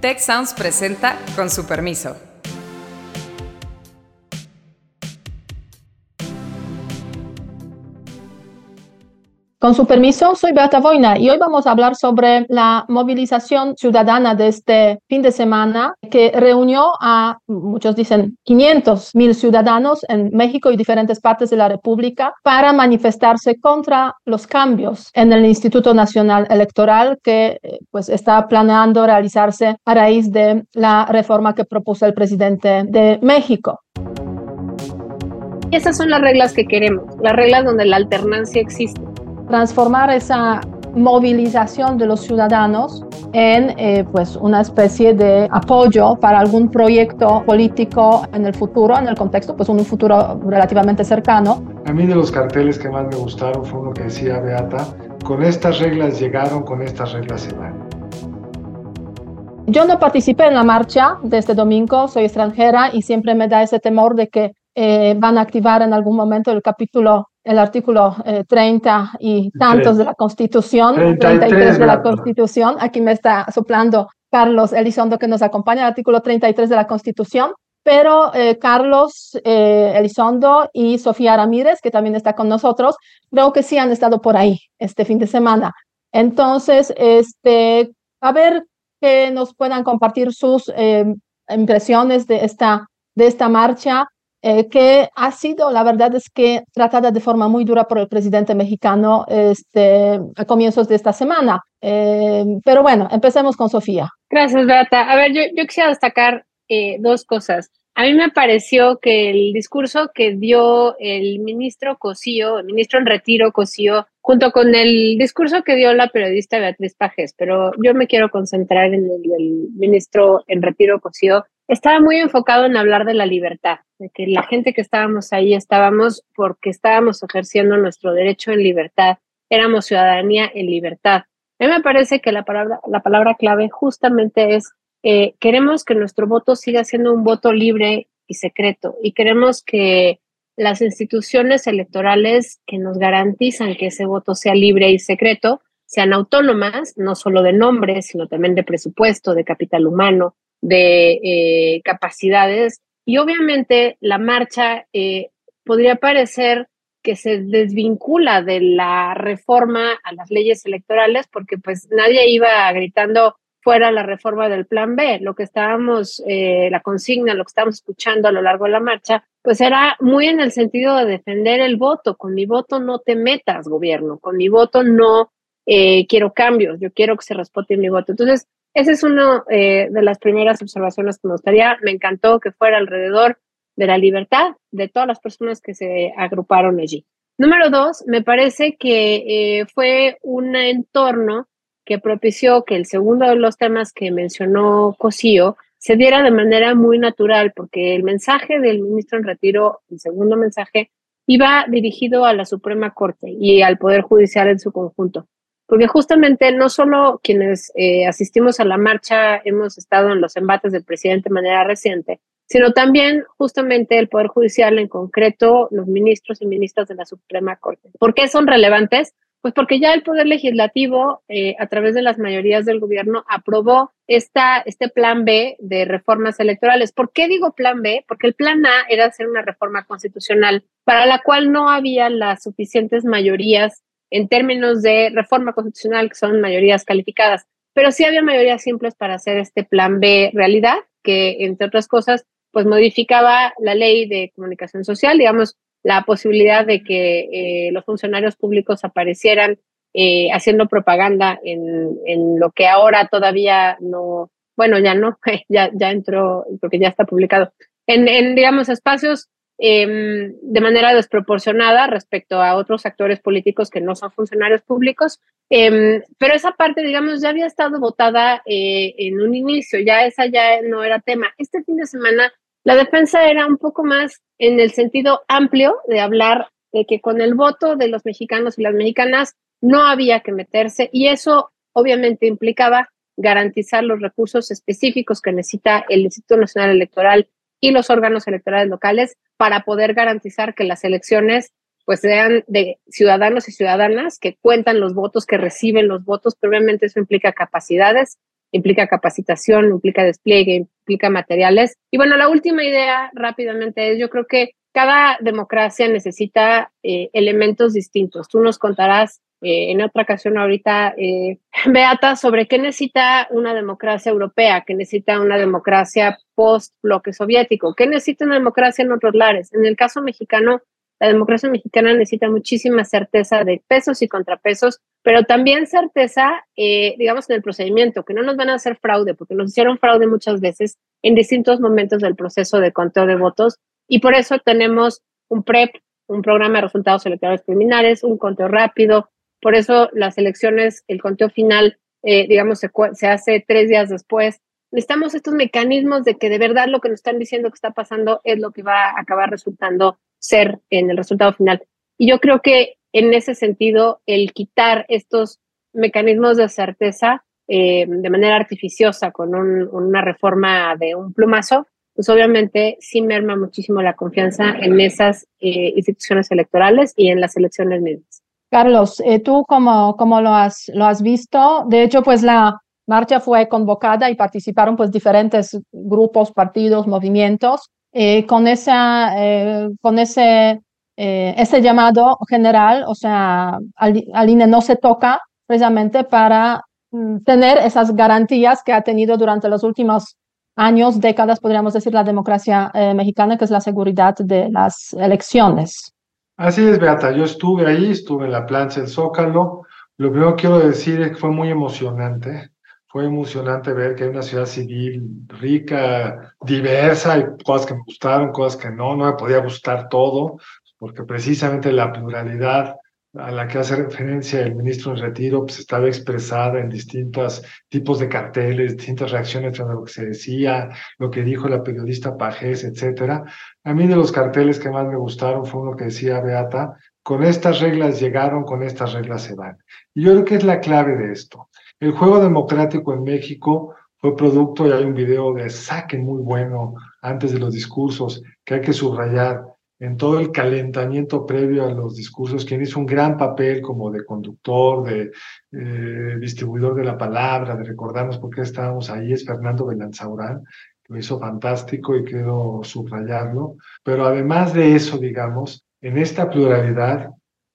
Tech Sounds presenta con su permiso. Con su permiso, soy Beata Voina y hoy vamos a hablar sobre la movilización ciudadana de este fin de semana que reunió a, muchos dicen, 500 mil ciudadanos en México y diferentes partes de la República para manifestarse contra los cambios en el Instituto Nacional Electoral que eh, pues está planeando realizarse a raíz de la reforma que propuso el presidente de México. Esas son las reglas que queremos, las reglas donde la alternancia existe transformar esa movilización de los ciudadanos en eh, pues una especie de apoyo para algún proyecto político en el futuro, en el contexto, pues un futuro relativamente cercano. A mí de los carteles que más me gustaron fue uno que decía Beata, con estas reglas llegaron, con estas reglas se van. Yo no participé en la marcha de este domingo, soy extranjera y siempre me da ese temor de que eh, van a activar en algún momento el capítulo el artículo 30 eh, y tantos de la Constitución, 33, de la Constitución. Aquí me está soplando Carlos Elizondo que nos acompaña, el artículo 33 de la Constitución. Pero eh, Carlos eh, Elizondo y Sofía Ramírez, que también está con nosotros, creo que sí han estado por ahí este fin de semana. Entonces, este, a ver que nos puedan compartir sus impresiones de esta, de esta marcha eh, que ha sido, la verdad es que tratada de forma muy dura por el presidente mexicano este, a comienzos de esta semana. Eh, pero bueno, empecemos con Sofía. Gracias, Beata. A ver, yo, yo quisiera destacar eh, dos cosas. A mí me pareció que el discurso que dio el ministro Cosío, el ministro en retiro Cosío, junto con el discurso que dio la periodista Beatriz Pajes, pero yo me quiero concentrar en el, el ministro en retiro Cosío, estaba muy enfocado en hablar de la libertad, de que la gente que estábamos ahí estábamos porque estábamos ejerciendo nuestro derecho en libertad, éramos ciudadanía en libertad. A mí me parece que la palabra, la palabra clave justamente es eh, queremos que nuestro voto siga siendo un voto libre y secreto y queremos que las instituciones electorales que nos garantizan que ese voto sea libre y secreto sean autónomas, no solo de nombre, sino también de presupuesto, de capital humano, de eh, capacidades. Y obviamente la marcha eh, podría parecer que se desvincula de la reforma a las leyes electorales porque pues nadie iba gritando fuera la reforma del plan B. Lo que estábamos, eh, la consigna, lo que estábamos escuchando a lo largo de la marcha, pues era muy en el sentido de defender el voto. Con mi voto no te metas, gobierno. Con mi voto no quiero cambios. Yo quiero que se respete mi voto. Entonces, esa es una eh, de las primeras observaciones que me gustaría. Me encantó que fuera alrededor de la libertad de todas las personas que se agruparon allí. Número dos, me parece que eh, fue un entorno que propició que el segundo de los temas que mencionó Cosío se diera de manera muy natural, porque el mensaje del ministro en retiro, el segundo mensaje, iba dirigido a la Suprema Corte y al Poder Judicial en su conjunto porque justamente no solo quienes eh, asistimos a la marcha hemos estado en los embates del presidente de manera reciente, sino también justamente el Poder Judicial, en concreto los ministros y ministras de la Suprema Corte. ¿Por qué son relevantes? Pues porque ya el Poder Legislativo, eh, a través de las mayorías del gobierno, aprobó esta, este plan B de reformas electorales. ¿Por qué digo plan B? Porque el plan A era hacer una reforma constitucional para la cual no había las suficientes mayorías en términos de reforma constitucional, que son mayorías calificadas, pero sí había mayorías simples para hacer este plan B realidad, que entre otras cosas, pues modificaba la ley de comunicación social, digamos, la posibilidad de que eh, los funcionarios públicos aparecieran eh, haciendo propaganda en, en, lo que ahora todavía no, bueno, ya no, ya, ya entró, porque ya está publicado, en, en digamos, espacios Em, de manera desproporcionada respecto a otros actores políticos que no son funcionarios públicos. Em, pero esa parte, digamos, ya había estado votada eh, en un inicio, ya esa ya no era tema. Este fin de semana la defensa era un poco más en el sentido amplio de hablar de que con el voto de los mexicanos y las mexicanas no había que meterse y eso obviamente implicaba garantizar los recursos específicos que necesita el Instituto Nacional Electoral y los órganos electorales locales para poder garantizar que las elecciones pues sean de ciudadanos y ciudadanas que cuentan los votos, que reciben los votos, pero obviamente eso implica capacidades implica capacitación, implica despliegue, implica materiales. Y bueno, la última idea rápidamente es, yo creo que cada democracia necesita eh, elementos distintos. Tú nos contarás eh, en otra ocasión ahorita, eh, Beata, sobre qué necesita una democracia europea, qué necesita una democracia post-bloque soviético, qué necesita una democracia en otros lares. En el caso mexicano, la democracia mexicana necesita muchísima certeza de pesos y contrapesos, pero también certeza, eh, digamos, en el procedimiento, que no nos van a hacer fraude, porque nos hicieron fraude muchas veces en distintos momentos del proceso de conteo de votos. Y por eso tenemos un PREP, un programa de resultados electorales preliminares, un conteo rápido. Por eso las elecciones, el conteo final, eh, digamos, se, se hace tres días después. Necesitamos estos mecanismos de que de verdad lo que nos están diciendo que está pasando es lo que va a acabar resultando ser en el resultado final. Y yo creo que en ese sentido, el quitar estos mecanismos de certeza eh, de manera artificiosa con una reforma de un plumazo, pues obviamente sí merma muchísimo la confianza en esas eh, instituciones electorales y en las elecciones mismas. Carlos, eh, ¿tú cómo, cómo lo, has, lo has visto? De hecho, pues la marcha fue convocada y participaron pues diferentes grupos, partidos, movimientos. Eh, con, esa, eh, con ese, eh, ese llamado general, o sea, al, no se toca precisamente para mm, tener esas garantías que ha tenido durante los últimos años, décadas, podríamos decir, la democracia mexicana, que es la seguridad de las elecciones. Así es, Beata. Yo estuve ahí, estuve en la plancha del Zócalo. Lo primero que quiero decir es que fue muy emocionante fue emocionante ver que hay una ciudad civil rica, diversa, hay cosas que me gustaron, cosas que no, no me podía gustar todo, porque precisamente la pluralidad a la que hace referencia el ministro en retiro, pues estaba expresada en distintos tipos de carteles, distintas reacciones a lo que se decía, lo que dijo la periodista Pajés, etcétera. A mí de los carteles que más me gustaron fue uno que decía Beata, con estas reglas llegaron, con estas reglas se van. Y yo creo que es la clave de esto. El juego democrático en México fue producto, y hay un video de saque muy bueno antes de los discursos que hay que subrayar en todo el calentamiento previo a los discursos, quien hizo un gran papel como de conductor, de eh, distribuidor de la palabra, de recordarnos por qué estábamos ahí, es Fernando Belanzaurán, lo hizo fantástico y quiero subrayarlo. Pero además de eso, digamos, en esta pluralidad,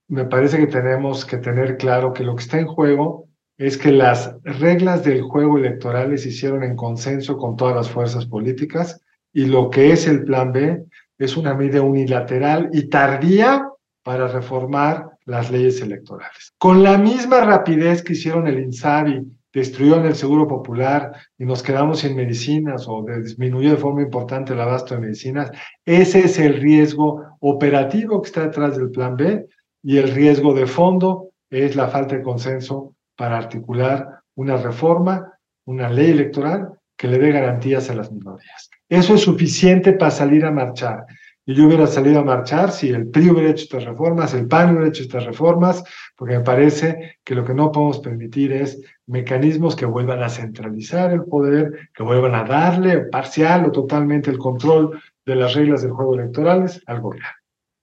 me parece que tenemos que tener claro que lo que está en juego es que las reglas del juego electoral se hicieron en consenso con todas las fuerzas políticas y lo que es el plan B es una medida unilateral y tardía para reformar las leyes electorales. Con la misma rapidez que hicieron el INSABI, destruyeron el Seguro Popular y nos quedamos sin medicinas o disminuyó de forma importante el abasto de medicinas, ese es el riesgo operativo que está detrás del plan B y el riesgo de fondo es la falta de consenso para articular una reforma, una ley electoral que le dé garantías a las minorías. Eso es suficiente para salir a marchar. Y yo hubiera salido a marchar si el PRI hubiera hecho estas reformas, el PAN hubiera hecho estas reformas, porque me parece que lo que no podemos permitir es mecanismos que vuelvan a centralizar el poder, que vuelvan a darle parcial o totalmente el control de las reglas del juego electorales al gobierno.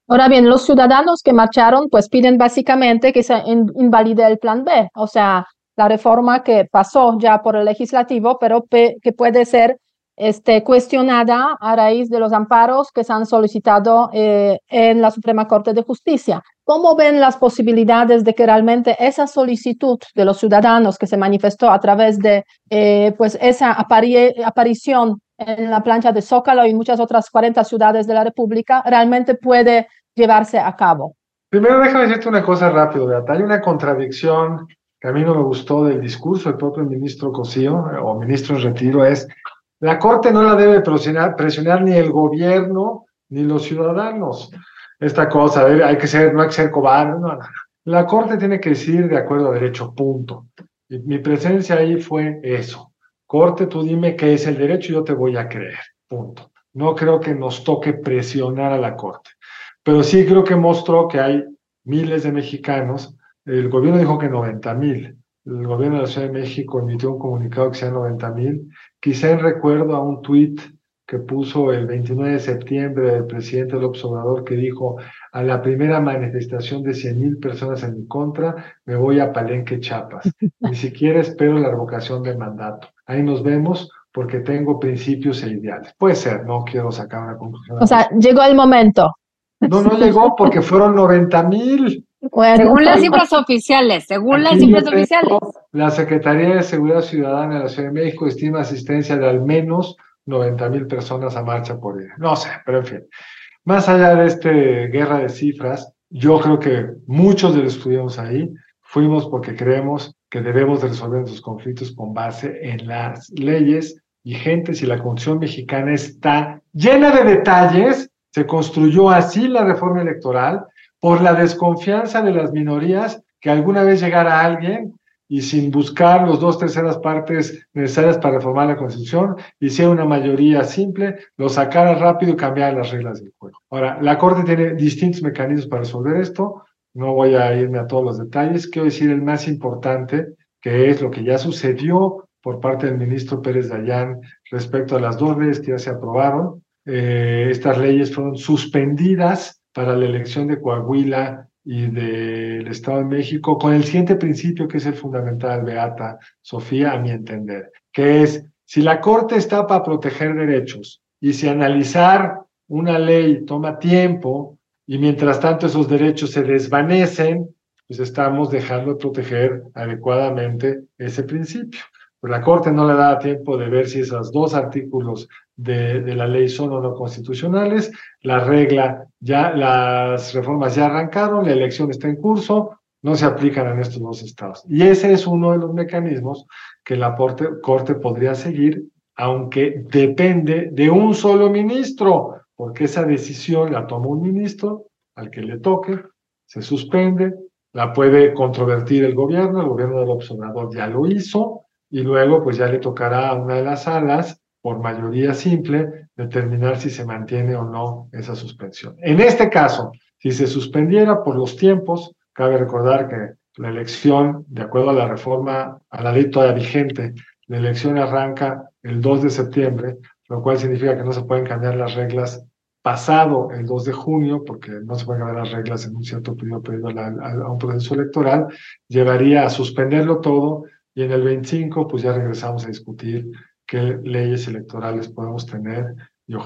Ahora bien, los ciudadanos que marcharon pues piden básicamente que se invalide el plan B, o sea, la reforma que pasó ya por el legislativo, pero que puede ser este, cuestionada a raíz de los amparos que se han solicitado eh, en la Suprema Corte de Justicia. ¿Cómo ven las posibilidades de que realmente esa solicitud de los ciudadanos que se manifestó a través de eh, pues esa aparición en la plancha de Zócalo y muchas otras 40 ciudades de la República realmente puede llevarse a cabo. Primero déjame decirte una cosa rápido, Beata. Hay una contradicción que a mí no me gustó del discurso del propio ministro Cosío o ministro en retiro, es la Corte no la debe presionar, presionar ni el gobierno ni los ciudadanos. Esta cosa, hay que ser, no hay que ser cobarde, no, no. La Corte tiene que decir de acuerdo a derecho, punto. Y mi presencia ahí fue eso. Corte, tú dime qué es el derecho y yo te voy a creer, punto. No creo que nos toque presionar a la Corte pero sí creo que mostró que hay miles de mexicanos. El gobierno dijo que 90 mil. El gobierno de la Ciudad de México emitió un comunicado que sea 90 mil. Quizá en recuerdo a un tuit que puso el 29 de septiembre el presidente López Obrador que dijo a la primera manifestación de 100 mil personas en mi contra, me voy a Palenque, Chiapas. Ni siquiera espero la revocación del mandato. ahí nos vemos porque tengo principios e ideales. Puede ser, no quiero sacar una conclusión. O sea, llegó el momento. No, no llegó porque fueron 90 mil. Según las cifras oficiales, según las cifras oficiales. La Secretaría de Seguridad Ciudadana de la Ciudad de México estima asistencia de al menos 90 mil personas a marcha por día. No sé, pero en fin. Más allá de esta guerra de cifras, yo creo que muchos de los que estuvimos ahí fuimos porque creemos que debemos resolver nuestros conflictos con base en las leyes vigentes y la Constitución mexicana está llena de detalles. Se construyó así la reforma electoral por la desconfianza de las minorías que alguna vez llegara alguien y sin buscar los dos terceras partes necesarias para reformar la Constitución, hiciera una mayoría simple, lo sacara rápido y cambiara las reglas del juego. Ahora, la Corte tiene distintos mecanismos para resolver esto, no voy a irme a todos los detalles, quiero decir el más importante, que es lo que ya sucedió por parte del ministro Pérez Dayán respecto a las dos leyes que ya se aprobaron. Eh, estas leyes fueron suspendidas para la elección de Coahuila y del Estado de México con el siguiente principio que es el fundamental, Beata Sofía, a mi entender, que es, si la Corte está para proteger derechos y si analizar una ley toma tiempo y mientras tanto esos derechos se desvanecen, pues estamos dejando de proteger adecuadamente ese principio. Pues la Corte no le da tiempo de ver si esos dos artículos de, de, la ley son o no constitucionales. La regla ya, las reformas ya arrancaron, la elección está en curso, no se aplican en estos dos estados. Y ese es uno de los mecanismos que la Corte, Corte podría seguir, aunque depende de un solo ministro, porque esa decisión la toma un ministro al que le toque, se suspende, la puede controvertir el gobierno, el gobierno del observador ya lo hizo, y luego pues ya le tocará a una de las salas, por mayoría simple, determinar si se mantiene o no esa suspensión. En este caso, si se suspendiera por los tiempos, cabe recordar que la elección, de acuerdo a la reforma, a la ley todavía vigente, la elección arranca el 2 de septiembre, lo cual significa que no se pueden cambiar las reglas pasado el 2 de junio, porque no se pueden cambiar las reglas en un cierto periodo, periodo a, a un proceso electoral, llevaría a suspenderlo todo y en el 25, pues ya regresamos a discutir qué leyes electorales podemos tener,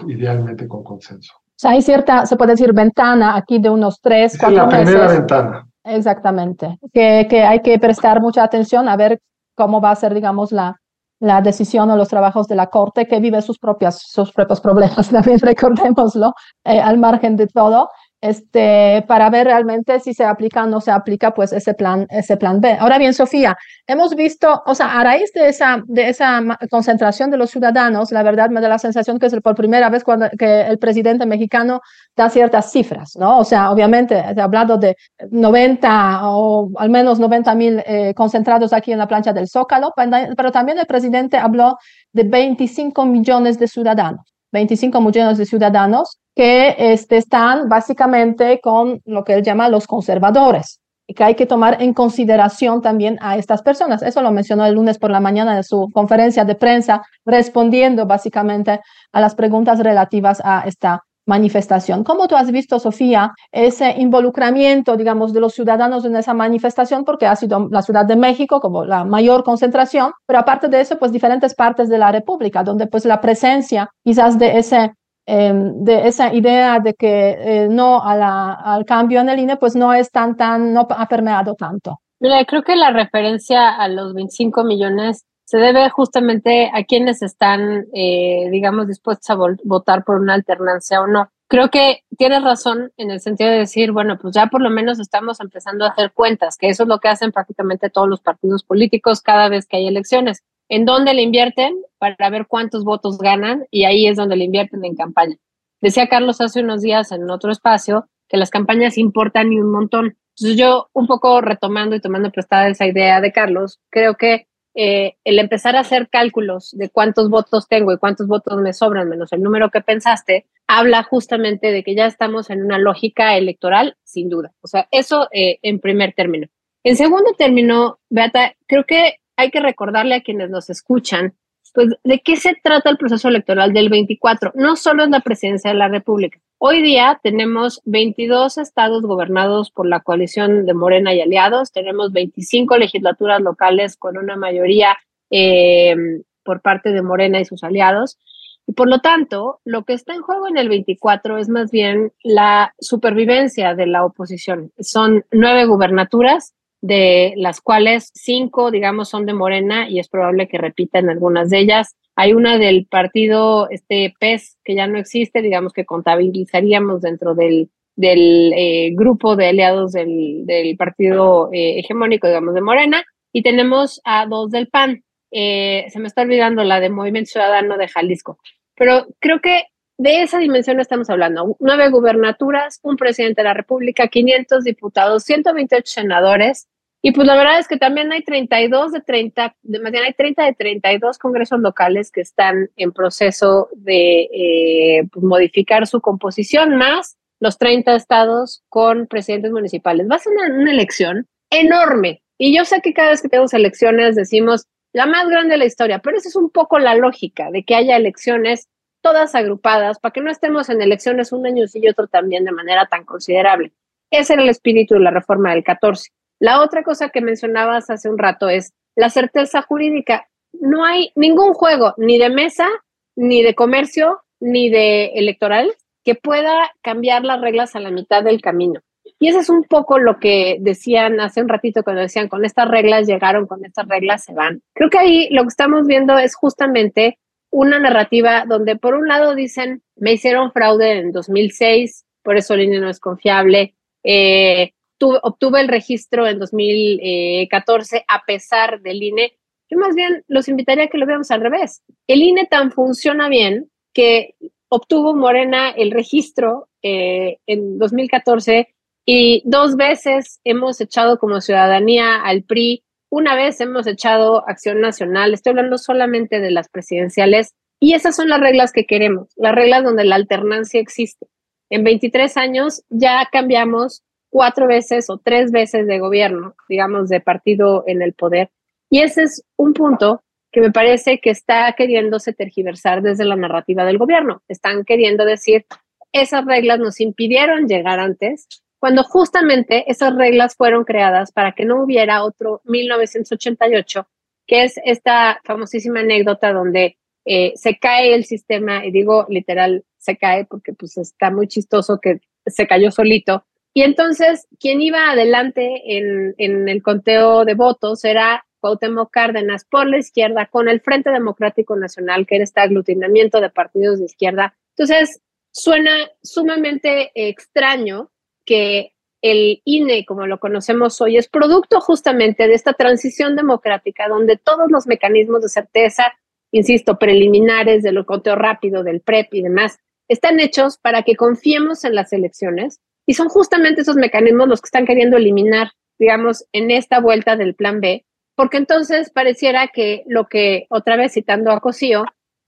idealmente con consenso. O sea, hay cierta, se puede decir, ventana aquí de unos tres, cuatro meses. la primera ventana. Exactamente. Que, que hay que prestar mucha atención a ver cómo va a ser, digamos, la, la decisión o los trabajos de la Corte, que vive sus, propias, sus propios problemas, también recordémoslo, eh, al margen de todo este, para ver realmente si se aplica o no se aplica pues ese plan, ese plan B. Ahora bien, Sofía, hemos visto, o sea, a raíz de esa, de esa concentración de los ciudadanos, la verdad me da la sensación que es por primera vez cuando que el presidente mexicano da ciertas cifras, ¿no? O sea, obviamente he hablado de 90 o al menos 90 mil eh, concentrados aquí en la plancha del Zócalo, pero también el presidente habló de 25 millones de ciudadanos. 25 millones de ciudadanos que este, están básicamente con lo que él llama los conservadores y que hay que tomar en consideración también a estas personas. Eso lo mencionó el lunes por la mañana en su conferencia de prensa, respondiendo básicamente a las preguntas relativas a esta manifestación. ¿Cómo tú has visto, Sofía, ese involucramiento, digamos, de los ciudadanos en esa manifestación? Porque ha sido la Ciudad de México como la mayor concentración, pero aparte de eso, pues diferentes partes de la República, donde pues la presencia quizás de ese em, de esa idea de que eh, no a la, al cambio en el INE, pues no es tan, tan, no ha permeado tanto. Mira, creo que la referencia a los 25 millones se debe justamente a quienes están, eh, digamos, dispuestos a votar por una alternancia o no. Creo que tienes razón en el sentido de decir, bueno, pues ya por lo menos estamos empezando a hacer cuentas, que eso es lo que hacen prácticamente todos los partidos políticos cada vez que hay elecciones. ¿En dónde le invierten? Para ver cuántos votos ganan y ahí es donde le invierten en campaña. Decía Carlos hace unos días en otro espacio que las campañas importan y un montón. Entonces yo un poco retomando y tomando prestada esa idea de Carlos, creo que eh, el empezar a hacer cálculos de cuántos votos tengo y cuántos votos me sobran menos el número que pensaste, habla justamente de que ya estamos en una lógica electoral, sin duda. O sea, eso eh, en primer término. En segundo término, Beata, creo que hay que recordarle a quienes nos escuchan, pues, de qué se trata el proceso electoral del 24. No solo es la presidencia de la República, Hoy día tenemos 22 estados gobernados por la coalición de Morena y aliados, tenemos 25 legislaturas locales con una mayoría eh, por parte de Morena y sus aliados. Y por lo tanto, lo que está en juego en el 24 es más bien la supervivencia de la oposición. Son nueve gubernaturas, de las cuales cinco, digamos, son de Morena y es probable que repitan algunas de ellas. Hay una del partido este PES que ya no existe, digamos que contabilizaríamos dentro del, del eh, grupo de aliados del, del partido eh, hegemónico, digamos, de Morena, y tenemos a dos del PAN. Eh, se me está olvidando la de Movimiento Ciudadano de Jalisco, pero creo que de esa dimensión estamos hablando. Nueve gubernaturas, un presidente de la República, 500 diputados, 128 senadores, y pues la verdad es que también hay 32 de 30, de, más bien hay 30 de 32 congresos locales que están en proceso de eh, pues modificar su composición, más los 30 estados con presidentes municipales. Va a ser una, elección enorme. Y yo sé que cada vez que tenemos elecciones decimos la más grande de la historia, pero esa es un poco la lógica de que haya elecciones todas agrupadas para que no estemos en elecciones un año y otro también de manera tan considerable. Ese era el espíritu de la reforma del 14. La otra cosa que mencionabas hace un rato es la certeza jurídica. No hay ningún juego, ni de mesa, ni de comercio, ni de electoral, que pueda cambiar las reglas a la mitad del camino. Y eso es un poco lo que decían hace un ratito cuando decían, con estas reglas llegaron, con estas reglas se van. Creo que ahí lo que estamos viendo es justamente una narrativa donde por un lado dicen, me hicieron fraude en 2006, por eso el INE no es confiable, eh, obtuve el registro en 2014 a pesar del INE. Yo más bien los invitaría a que lo veamos al revés. El INE tan funciona bien que obtuvo Morena el registro eh, en 2014 y dos veces hemos echado como ciudadanía al PRI, una vez hemos echado Acción Nacional, estoy hablando solamente de las presidenciales, y esas son las reglas que queremos, las reglas donde la alternancia existe. En 23 años ya cambiamos cuatro veces o tres veces de gobierno, digamos, de partido en el poder. Y ese es un punto que me parece que está queriéndose tergiversar desde la narrativa del gobierno. Están queriendo decir, esas reglas nos impidieron llegar antes, cuando justamente esas reglas fueron creadas para que no hubiera otro 1988, que es esta famosísima anécdota donde eh, se cae el sistema, y digo literal, se cae porque pues está muy chistoso que se cayó solito, y entonces, quien iba adelante en, en el conteo de votos era Cuauhtémoc Cárdenas por la izquierda con el Frente Democrático Nacional, que era este aglutinamiento de partidos de izquierda. Entonces, suena sumamente extraño que el INE, como lo conocemos hoy, es producto justamente de esta transición democrática donde todos los mecanismos de certeza, insisto, preliminares de lo conteo rápido, del PREP y demás, están hechos para que confiemos en las elecciones y son justamente esos mecanismos los que están queriendo eliminar, digamos, en esta vuelta del plan B, porque entonces pareciera que lo que, otra vez citando a Cosío,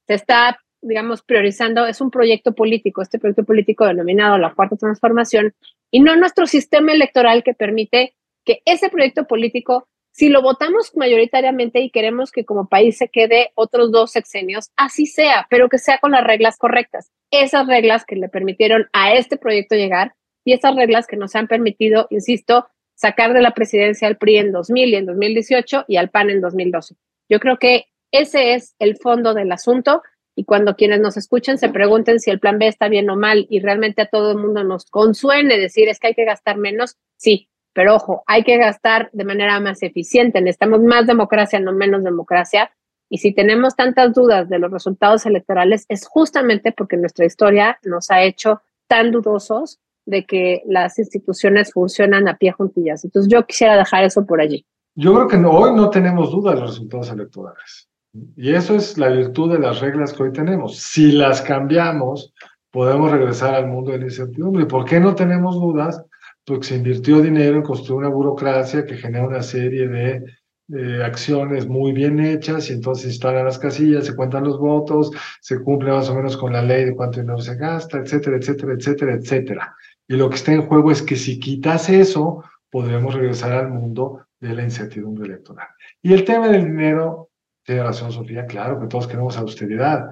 se está, digamos, priorizando es un proyecto político, este proyecto político denominado la Cuarta Transformación, y no nuestro sistema electoral que permite que ese proyecto político, si lo votamos mayoritariamente y queremos que como país se quede otros dos sexenios, así sea, pero que sea con las reglas correctas. Esas reglas que le permitieron a este proyecto llegar y esas reglas que nos han permitido, insisto, sacar de la presidencia al PRI en 2000 y en 2018 y al PAN en 2012. Yo creo que ese es el fondo del asunto y cuando quienes nos escuchen se pregunten si el plan B está bien o mal y realmente a todo el mundo nos consuene decir es que hay que gastar menos, sí, pero ojo, hay que gastar de manera más eficiente, necesitamos más democracia, no menos democracia. Y si tenemos tantas dudas de los resultados electorales es justamente porque nuestra historia nos ha hecho tan dudosos de que las instituciones funcionan a pie juntillas. Entonces yo quisiera dejar eso por allí. Yo creo que hoy no tenemos duda de los resultados electorales. Y eso es la virtud de las reglas que hoy tenemos. Si las cambiamos, podemos regresar al mundo de la incertidumbre. ¿Y por qué no tenemos dudas? Porque se invirtió dinero en construir una burocracia que genera una serie de acciones muy bien hechas y entonces instalan las casillas, se cuentan los votos, se cumple más o menos con la ley de cuánto dinero se gasta, etcétera, etcétera, etcétera, etcétera. Y lo que está en juego es que si quitas eso, podremos regresar al mundo de la incertidumbre electoral. Y el tema del dinero, tiene razón Sofía, claro que todos queremos austeridad.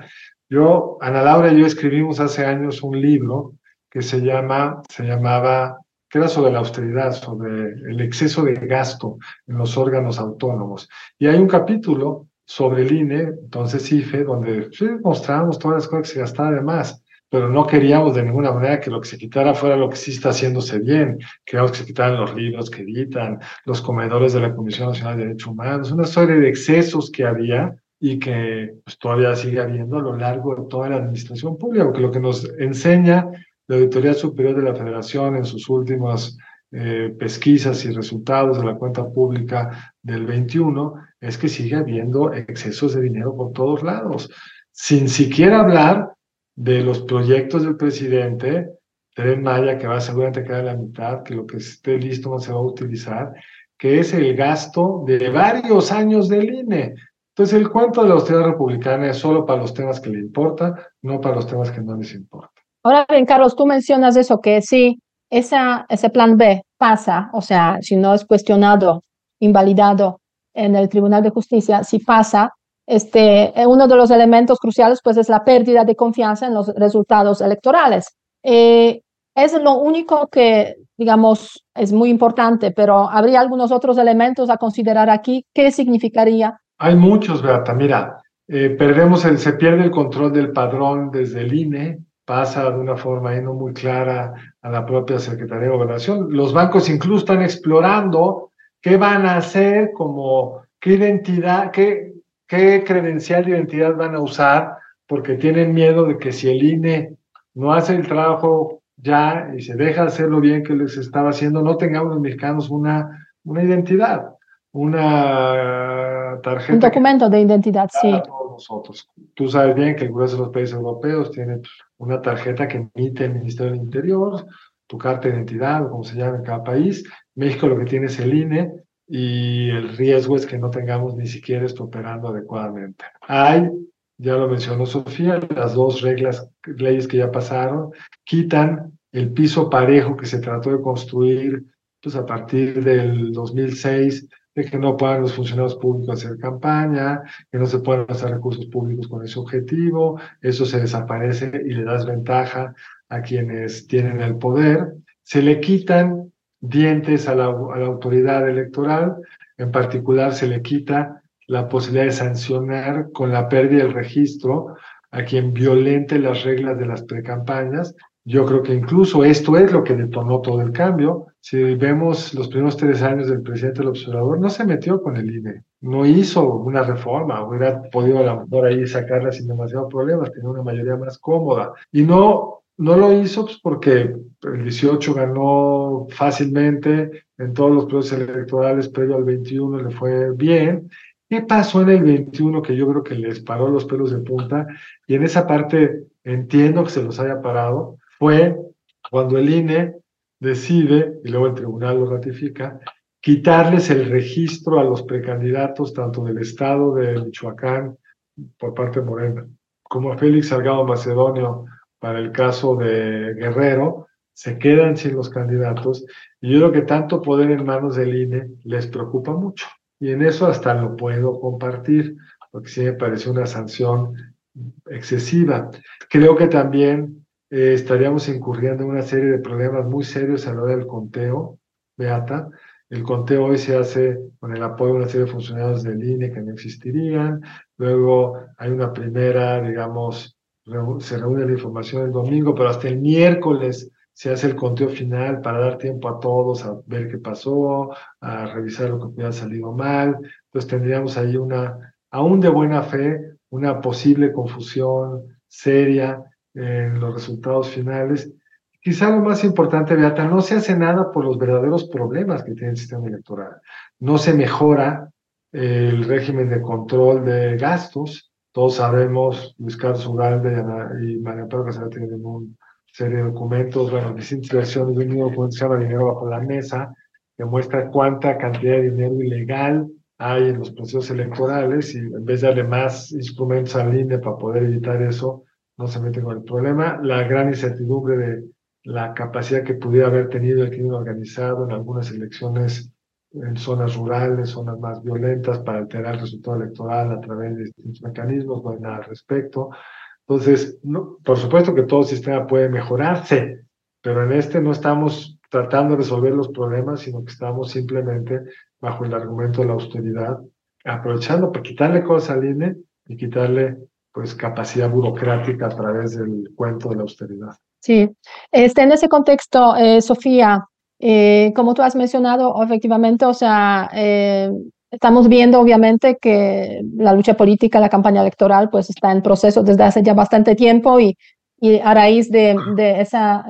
Yo, Ana Laura y yo escribimos hace años un libro que se llama, se llamaba, que era sobre la austeridad, sobre el exceso de gasto en los órganos autónomos. Y hay un capítulo sobre el INE, entonces IFE, donde sí, mostrábamos todas las cosas que se gastaban de más, pero no queríamos de ninguna manera que lo que se quitara fuera lo que sí está haciéndose bien. Queríamos que se quitaran los libros que editan, los comedores de la Comisión Nacional de Derechos Humanos, una serie de excesos que había y que pues, todavía sigue habiendo a lo largo de toda la administración pública, porque lo que nos enseña la Auditoría Superior de la Federación en sus últimas eh, pesquisas y resultados de la cuenta pública del 21 es que sigue habiendo excesos de dinero por todos lados, sin siquiera hablar de los proyectos del presidente, Tren Maya, que va seguramente a quedar la mitad, que lo que esté listo no se va a utilizar, que es el gasto de varios años del INE. Entonces, el cuento de la austeridad republicana es solo para los temas que le importan, no para los temas que no les importan. Ahora bien, Carlos, tú mencionas eso, que sí, esa, ese plan B pasa, o sea, si no es cuestionado, invalidado en el Tribunal de Justicia, si pasa, este, eh, uno de los elementos cruciales pues es la pérdida de confianza en los resultados electorales. Eh, es lo único que, digamos, es muy importante, pero ¿habría algunos otros elementos a considerar aquí? ¿Qué significaría? Hay muchos, Beata. Mira, eh, perdemos el, se pierde el control del padrón desde el INE, pasa de una forma ahí no muy clara a la propia Secretaría de Gobernación. Los bancos incluso están explorando qué van a hacer, como qué identidad, qué, qué credencial de identidad van a usar, porque tienen miedo de que si el INE no hace el trabajo ya y se deja hacerlo bien que les estaba haciendo, no tengamos los mexicanos una, una identidad, una tarjeta. Un documento de identidad, sí. todos nosotros. Tú sabes bien que el grueso de los países europeos tienen una tarjeta que emite el Ministerio del Interior, tu carta de identidad, o como se llama en cada país. México lo que tiene es el INE y el riesgo es que no tengamos ni siquiera esto operando adecuadamente. Hay, ya lo mencionó Sofía, las dos reglas, leyes que ya pasaron, quitan el piso parejo que se trató de construir pues, a partir del 2006 de que no puedan los funcionarios públicos hacer campaña, que no se puedan hacer recursos públicos con ese objetivo, eso se desaparece y le das ventaja a quienes tienen el poder, se le quitan dientes a la, a la autoridad electoral, en particular se le quita la posibilidad de sancionar con la pérdida del registro a quien violente las reglas de las precampañas yo creo que incluso esto es lo que detonó todo el cambio. Si vemos los primeros tres años del presidente del observador, no se metió con el INE, no hizo una reforma, hubiera podido a lo mejor ahí sacarla sin demasiados problemas, tenía una mayoría más cómoda. Y no, no lo hizo pues, porque el 18 ganó fácilmente, en todos los procesos electorales previo al 21 le fue bien. ¿Qué pasó en el 21 que yo creo que les paró los pelos de punta? Y en esa parte entiendo que se los haya parado, fue cuando el INE decide, y luego el tribunal lo ratifica, quitarles el registro a los precandidatos tanto del estado de Michoacán por parte de Morena, como a Félix Salgado Macedonio para el caso de Guerrero, se quedan sin los candidatos y yo creo que tanto poder en manos del INE les preocupa mucho. Y en eso hasta lo puedo compartir, porque sí me parece una sanción excesiva. Creo que también eh, estaríamos incurriendo en una serie de problemas muy serios a la hora del conteo, Beata. El conteo hoy se hace con el apoyo de una serie de funcionarios de línea que no existirían. Luego hay una primera, digamos, se reúne la información el domingo, pero hasta el miércoles se hace el conteo final para dar tiempo a todos a ver qué pasó, a revisar lo que hubiera salido mal. Entonces tendríamos ahí una, aún de buena fe, una posible confusión seria en los resultados finales. Quizá lo más importante, Beata, no se hace nada por los verdaderos problemas que tiene el sistema electoral. No se mejora el régimen de control de gastos. Todos sabemos, Luis Carlos Ugalde y María Pablo Casal tienen una serie de documentos, bueno, distintas versiones de un documento que se llama Dinero bajo la mesa, que muestra cuánta cantidad de dinero ilegal hay en los procesos electorales y en vez de darle más instrumentos al INE para poder evitar eso, no se mete con el problema. La gran incertidumbre de la capacidad que pudiera haber tenido el crimen organizado en algunas elecciones en zonas rurales, zonas más violentas, para alterar el resultado electoral a través de distintos mecanismos, no hay nada al respecto. Entonces, no, por supuesto que todo sistema puede mejorarse, pero en este no estamos tratando de resolver los problemas, sino que estamos simplemente bajo el argumento de la austeridad, aprovechando para quitarle cosas al INE y quitarle pues capacidad burocrática a través del cuento de la austeridad. Sí, este, en ese contexto, eh, Sofía, eh, como tú has mencionado, efectivamente, o sea, eh, estamos viendo obviamente que la lucha política, la campaña electoral, pues está en proceso desde hace ya bastante tiempo y, y a raíz de, de esa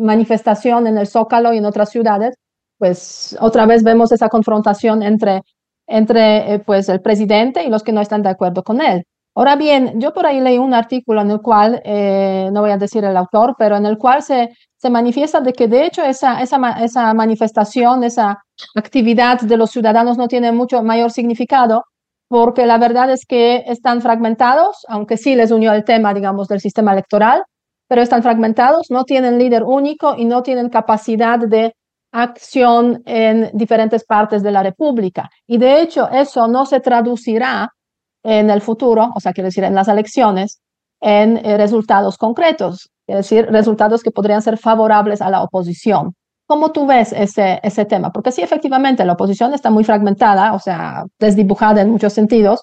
manifestación en el Zócalo y en otras ciudades, pues otra vez vemos esa confrontación entre, entre pues el presidente y los que no están de acuerdo con él. Ahora bien, yo por ahí leí un artículo en el cual, eh, no voy a decir el autor, pero en el cual se, se manifiesta de que de hecho esa, esa, esa manifestación, esa actividad de los ciudadanos no tiene mucho mayor significado, porque la verdad es que están fragmentados, aunque sí les unió el tema, digamos, del sistema electoral, pero están fragmentados, no tienen líder único y no tienen capacidad de acción en diferentes partes de la República. Y de hecho, eso no se traducirá en el futuro, o sea, quiero decir, en las elecciones, en eh, resultados concretos, es decir, resultados que podrían ser favorables a la oposición. ¿Cómo tú ves ese, ese tema? Porque sí, efectivamente, la oposición está muy fragmentada, o sea, desdibujada en muchos sentidos.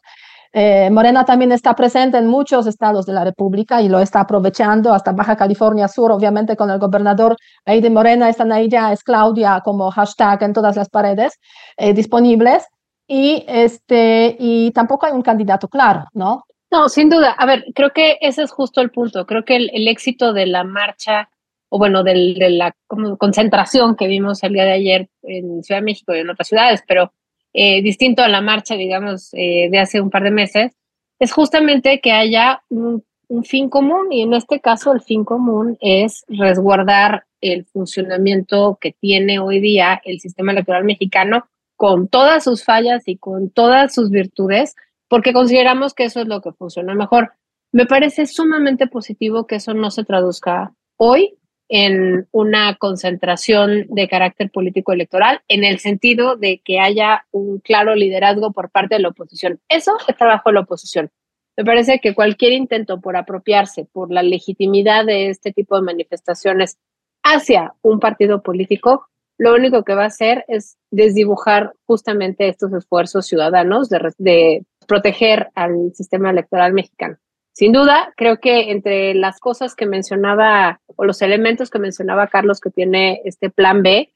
Eh, Morena también está presente en muchos estados de la República y lo está aprovechando, hasta Baja California Sur, obviamente con el gobernador ahí de Morena, están ahí ya, es Claudia como hashtag en todas las paredes eh, disponibles y, este, y tampoco hay un candidato claro, ¿no? No, sin duda. A ver, creo que ese es justo el punto. Creo que el, éxito de la marcha, o bueno, de la concentración que vimos el día de ayer en Ciudad de México y en otras ciudades, pero eh, distinto a la marcha, digamos, eh, de hace un par de meses, es justamente que haya un, un fin común y en este caso el fin común es resguardar el funcionamiento que tiene hoy día el sistema electoral mexicano con todas sus fallas y con todas sus virtudes, porque consideramos que eso es lo que funciona mejor. Me parece sumamente positivo que eso no se traduzca hoy en una concentración de carácter político electoral, en el sentido de que haya un claro liderazgo por parte de la oposición. Eso es trabajo de la oposición. Me parece que cualquier intento por apropiarse por la legitimidad de este tipo de manifestaciones hacia un partido político lo único que va a hacer es desdibujar justamente estos esfuerzos ciudadanos de, proteger al sistema electoral mexicano. Sin duda, creo que entre las cosas que mencionaba o los elementos que mencionaba Carlos que tiene este plan B,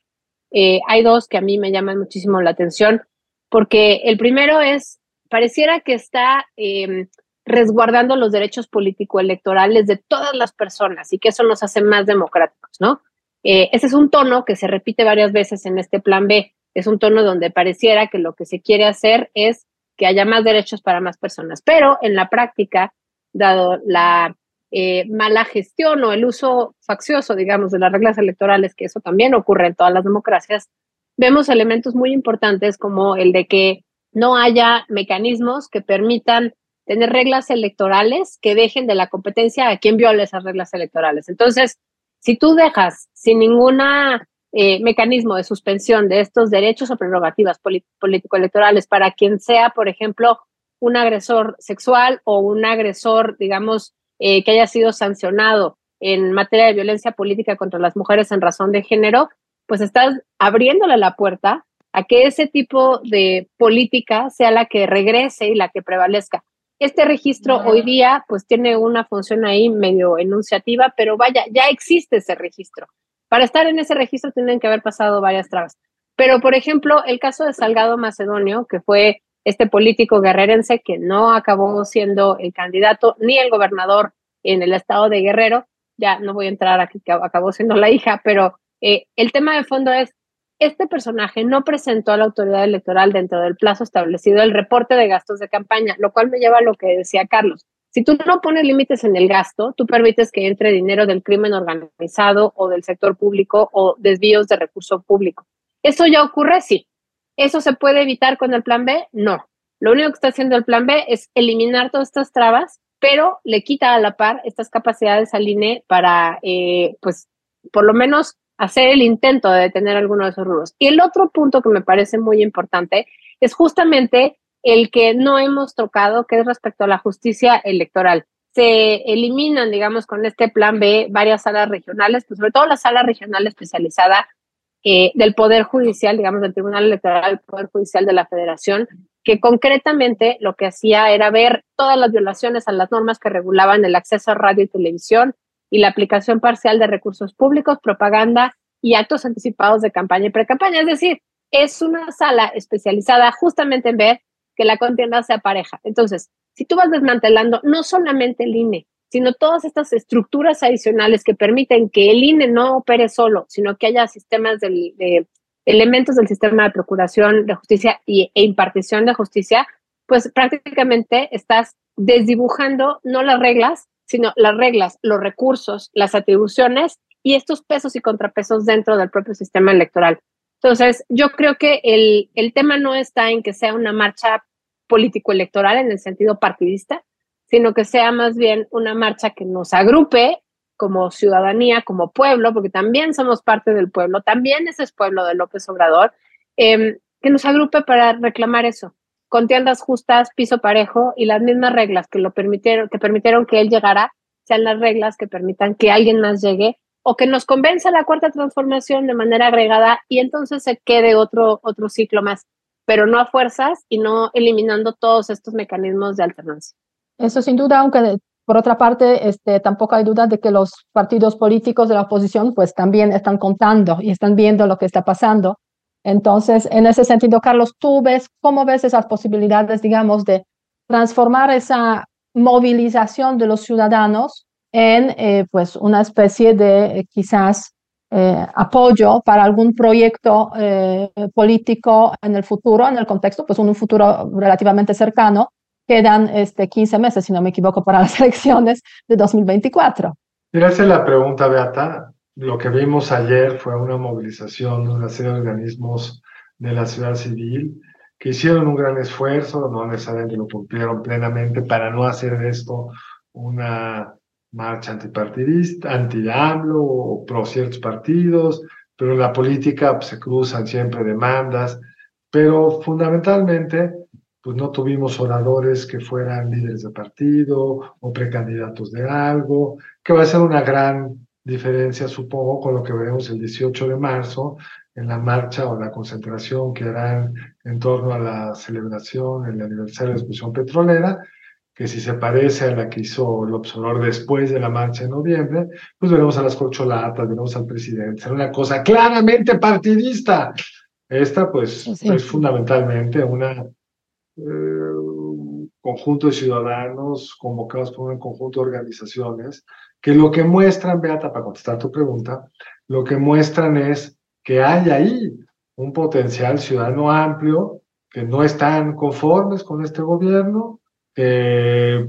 eh, hay dos que a mí me llaman muchísimo la atención, porque el primero es, pareciera que está em, resguardando los derechos político-electorales de todas las personas y que eso nos hace más democráticos, ¿no? Eh, ese es un tono que se repite varias veces en este plan B. Es un tono donde pareciera que lo que se quiere hacer es que haya más derechos para más personas, pero en la práctica, dado la eh, mala gestión o el uso faccioso, digamos, de las reglas electorales, que eso también ocurre en todas las democracias, vemos elementos muy importantes como el de que no haya mecanismos que permitan tener reglas electorales que dejen de la competencia a quien viole esas reglas electorales. Entonces, si tú dejas sin ningún eh, mecanismo de suspensión de estos derechos o prerrogativas político-electorales para quien sea, por ejemplo, un agresor sexual o un agresor, digamos, eh, que haya sido sancionado en materia de violencia política contra las mujeres en razón de género, pues estás abriéndole la puerta a que ese tipo de política sea la que regrese y la que prevalezca. Este registro hoy día pues tiene una función ahí medio enunciativa, pero vaya, ya existe ese registro. Para estar en ese registro tienen que haber pasado varias trabas. Pero, por ejemplo, el caso de Salgado Macedonio, que fue este político guerrerense que no acabó siendo el candidato ni el gobernador en el estado de Guerrero, ya no voy a entrar aquí, que acabó siendo la hija, pero eh, el tema de fondo es, este personaje no presentó a la autoridad electoral dentro del plazo establecido el reporte de gastos de campaña, lo cual me lleva a lo que decía Carlos. Si tú no pones límites en el gasto, tú permites que entre dinero del crimen organizado o del sector público o desvíos de recurso público. ¿Eso ya ocurre? Sí. ¿Eso se puede evitar con el plan B? No. Lo único que está haciendo el plan B es eliminar todas estas trabas, pero le quita a la par estas capacidades al INE para, eh, pues, por lo menos hacer el intento de detener alguno de esos rubros. Y el otro punto que me parece muy importante es justamente el que no hemos tocado, que es respecto a la justicia electoral. Se eliminan, digamos, con este plan B varias salas regionales, pues sobre todo la sala regional especializada eh, del Poder Judicial, digamos, del Tribunal Electoral, del Poder Judicial de la Federación, que concretamente lo que hacía era ver todas las violaciones a las normas que regulaban el acceso a radio y televisión y la aplicación parcial de recursos públicos, propaganda y actos anticipados de campaña y pre-campaña. Es decir, es una sala especializada justamente en ver que la contienda sea pareja. Entonces, si tú vas desmantelando no solamente el INE, sino todas estas estructuras adicionales que permiten que el INE no opere solo, sino que haya sistemas de elementos del sistema de procuración de justicia y, e impartición de justicia, pues prácticamente estás desdibujando no las reglas, sino las reglas, los recursos, las atribuciones y estos pesos y contrapesos dentro del propio sistema electoral. Entonces, yo creo que el, el tema no está en que sea una marcha político-electoral en el sentido partidista, sino que sea más bien una marcha que nos agrupe como ciudadanía, como pueblo, porque también somos parte del pueblo, también ese es pueblo de López Obrador, em, que nos agrupe para reclamar eso, con tiendas justas, piso parejo y las mismas reglas que lo permitieron, que permitieron que él llegara, sean las reglas que permitan que alguien más llegue o que nos convenza la cuarta transformación de manera agregada y entonces se quede otro, otro ciclo más, pero no a fuerzas y no eliminando todos estos mecanismos de alternancia. Eso sin duda, aunque por otra parte, este, tampoco hay duda de que los partidos políticos de la oposición pues también están contando y están viendo lo que está pasando. Entonces, en ese sentido, Carlos, ¿tú ves cómo ves esas posibilidades, digamos, de transformar esa movilización de los ciudadanos en eh, pues una especie de eh, quizás eh, apoyo para algún proyecto político en el futuro, en el contexto, pues un futuro relativamente cercano, quedan este, 15 meses, si no me equivoco, para las elecciones de 2024. Gracias a la pregunta, Beata. Lo que vimos ayer fue una movilización de una serie de organismos de la ciudad civil que hicieron un gran esfuerzo, no necesariamente lo cumplieron plenamente para no hacer de esto una marcha antipartidista, anti-AMLO o pro ciertos partidos, pero en la política pues, se cruzan siempre demandas, pero fundamentalmente pues no tuvimos oradores que fueran líderes de partido o precandidatos de algo, que va a ser una gran diferencia, supongo, con lo que veremos el 18 de marzo en la marcha o la concentración que harán en torno a la celebración, el aniversario de la explosión petrolera, que si se parece a la que hizo el observador después de la marcha en noviembre, pues veremos a las corcholatas, veremos al presidente, será una cosa claramente partidista. Esta, pues, es fundamentalmente una un eh, conjunto de ciudadanos convocados por un conjunto de organizaciones que lo que muestran, Beata, para contestar tu pregunta, lo que muestran es que hay ahí un potencial ciudadano amplio, que no están conformes con este gobierno, que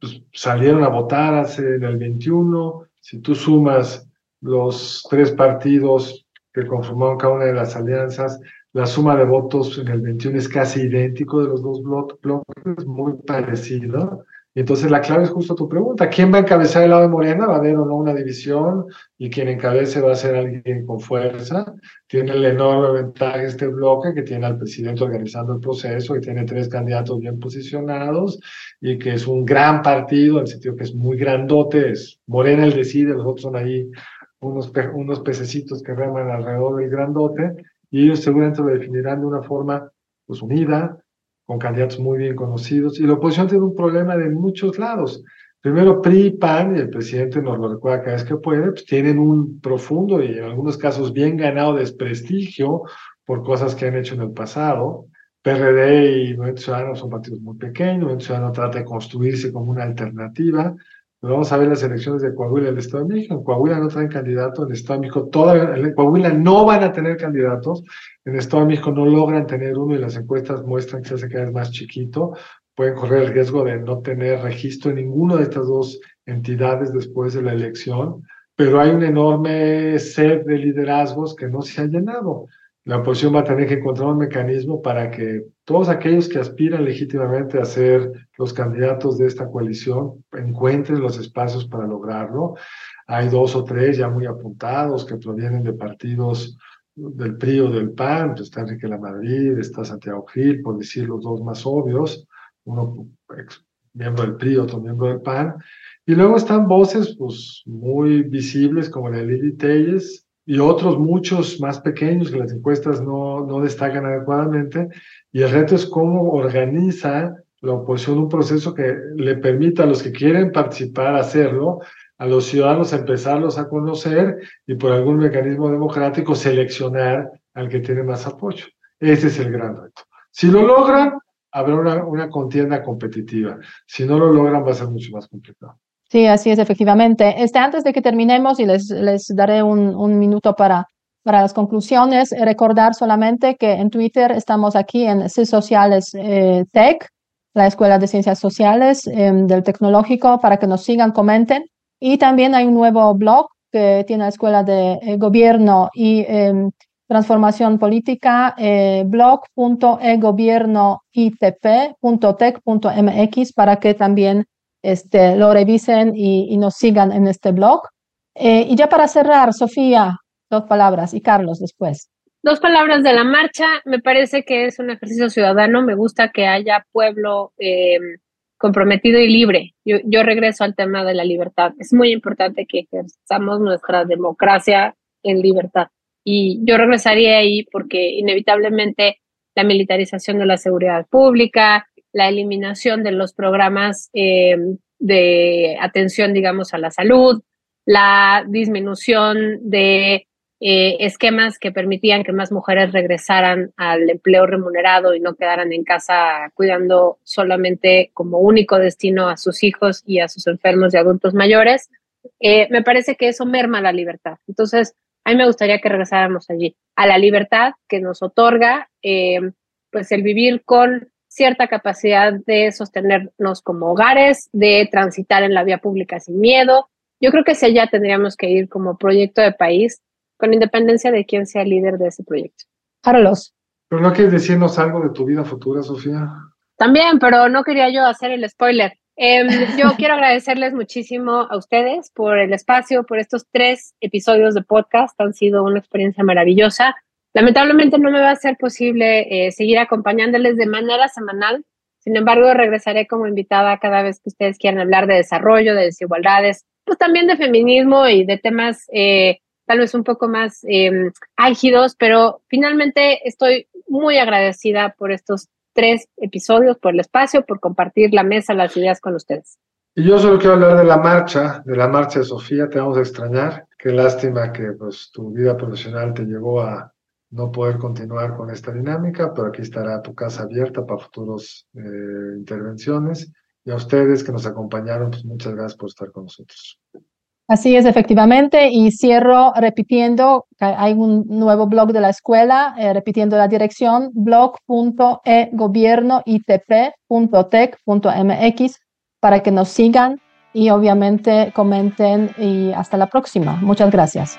pues, salieron a votar hace en el 21, si tú sumas los tres partidos que conformaron cada una de las alianzas, la suma de votos en el 21 es casi idéntico de los dos bloques, muy parecido. Entonces la clave es justo tu pregunta. ¿Quién va a encabezar el lado de Morena? ¿Va a haber o no una división? Y quien encabece va a ser alguien con fuerza. Tiene el enorme ventaja este bloque que tiene al presidente organizando el proceso, y tiene tres candidatos bien posicionados y que es un gran partido, en el sentido que es muy grandote. Es Morena el decide, los otros son ahí unos, unos pececitos que reman alrededor del grandote y ellos seguramente lo definirán de una forma pues, unida, con candidatos muy bien conocidos. Y la oposición tiene un problema de muchos lados. Primero, PRI y PAN, y el presidente nos lo recuerda cada vez que puede, pues tienen un profundo y en algunos casos bien ganado desprestigio por cosas que han hecho en el pasado. PRD y Movimiento Ciudadano son partidos muy pequeños, Movimiento Ciudadano trata de construirse como una alternativa, vamos a ver las elecciones de Coahuila y el Estado de México. En Coahuila no traen candidato, en el Estado de México todavía, en Coahuila no van a tener candidatos, en Estado de México no logran tener uno y las encuestas muestran que se hace cada vez más chiquito. Pueden correr el riesgo de no tener registro en ninguna de estas dos entidades después de la elección, pero hay una enorme sed de liderazgos que no se ha llenado la oposición va a tener que encontrar un mecanismo para que todos aquellos que aspiran legítimamente a ser los candidatos de esta coalición encuentren los espacios para lograrlo. Hay dos o tres ya muy apuntados que provienen de partidos del PRI o del PAN, pues está Enrique La Madrid, está Santiago Gil, por decir los dos más obvios, uno miembro del PRI, otro miembro del PAN, y luego están voces pues, muy visibles como la de Lili Telles, y otros muchos más pequeños que las encuestas no, no destacan adecuadamente. Y el reto es cómo organiza la oposición un proceso que le permita a los que quieren participar hacerlo, a los ciudadanos empezarlos a conocer y por algún mecanismo democrático seleccionar al que tiene más apoyo. Ese es el gran reto. Si lo logran, habrá una, una contienda competitiva. Si no lo logran, va a ser mucho más complicado. Sí, así es, efectivamente. Este, antes de que terminemos, y les, les daré un, un minuto para, para las conclusiones, recordar solamente que en Twitter estamos aquí en CIS Sociales eh, Tech, la Escuela de Ciencias Sociales eh, del Tecnológico, para que nos sigan, comenten. Y también hay un nuevo blog que tiene la Escuela de eh, Gobierno y em, Transformación Política, eh, blog.egobiernoitp.tech.mx para que también este, lo revisen y, nos sigan en este blog. Eh, y ya para cerrar, Sofía, dos palabras y Carlos después. Dos palabras de la marcha. Me parece que es un ejercicio ciudadano. Me gusta que haya pueblo eh, comprometido y libre. Yo, yo regreso al tema de la libertad. Es muy importante que ejerzamos nuestra democracia en libertad. Y yo regresaría ahí porque inevitablemente la militarización de la seguridad pública, la eliminación de los programas eh, de atención, digamos, a la salud, la disminución de eh, esquemas que permitían que más mujeres regresaran al empleo remunerado y no quedaran en casa cuidando solamente como único destino a sus hijos y a sus enfermos y adultos mayores, eh, me parece que eso merma la libertad. Entonces, a mí me gustaría que regresáramos allí, a la libertad que nos otorga eh, pues el vivir con cierta capacidad de sostenernos como hogares, de transitar en la vía pública sin miedo. Yo creo que si allá tendríamos que ir como proyecto de país con independencia de quién sea el líder de ese proyecto. Carlos. ¿Pero no quieres decirnos algo de tu vida futura, Sofía? También, pero no quería yo hacer el spoiler. Eh, yo quiero agradecerles muchísimo a ustedes por el espacio, por estos tres episodios de podcast. Han sido una experiencia maravillosa. Lamentablemente no me va a ser posible eh, seguir acompañándoles de manera semanal. Sin embargo, regresaré como invitada cada vez que ustedes quieran hablar de desarrollo, de desigualdades, pues también de feminismo y de temas eh, tal vez un poco más eh, álgidos, pero finalmente estoy muy agradecida por estos tres episodios, por el espacio, por compartir la mesa, las ideas con ustedes. Y yo solo quiero hablar de la marcha, de la marcha de Sofía, te vamos a extrañar. Qué lástima que pues, tu vida profesional te llevó a no poder continuar con esta dinámica, pero aquí estará tu casa abierta para futuras eh, intervenciones. Y a ustedes que nos acompañaron, pues muchas gracias por estar con nosotros. Así es, efectivamente. Y cierro repitiendo, hay un nuevo blog de la escuela, eh, repitiendo la dirección, blog.egobiernoitp.tech.mx para que nos sigan y obviamente comenten y hasta la próxima. Muchas gracias.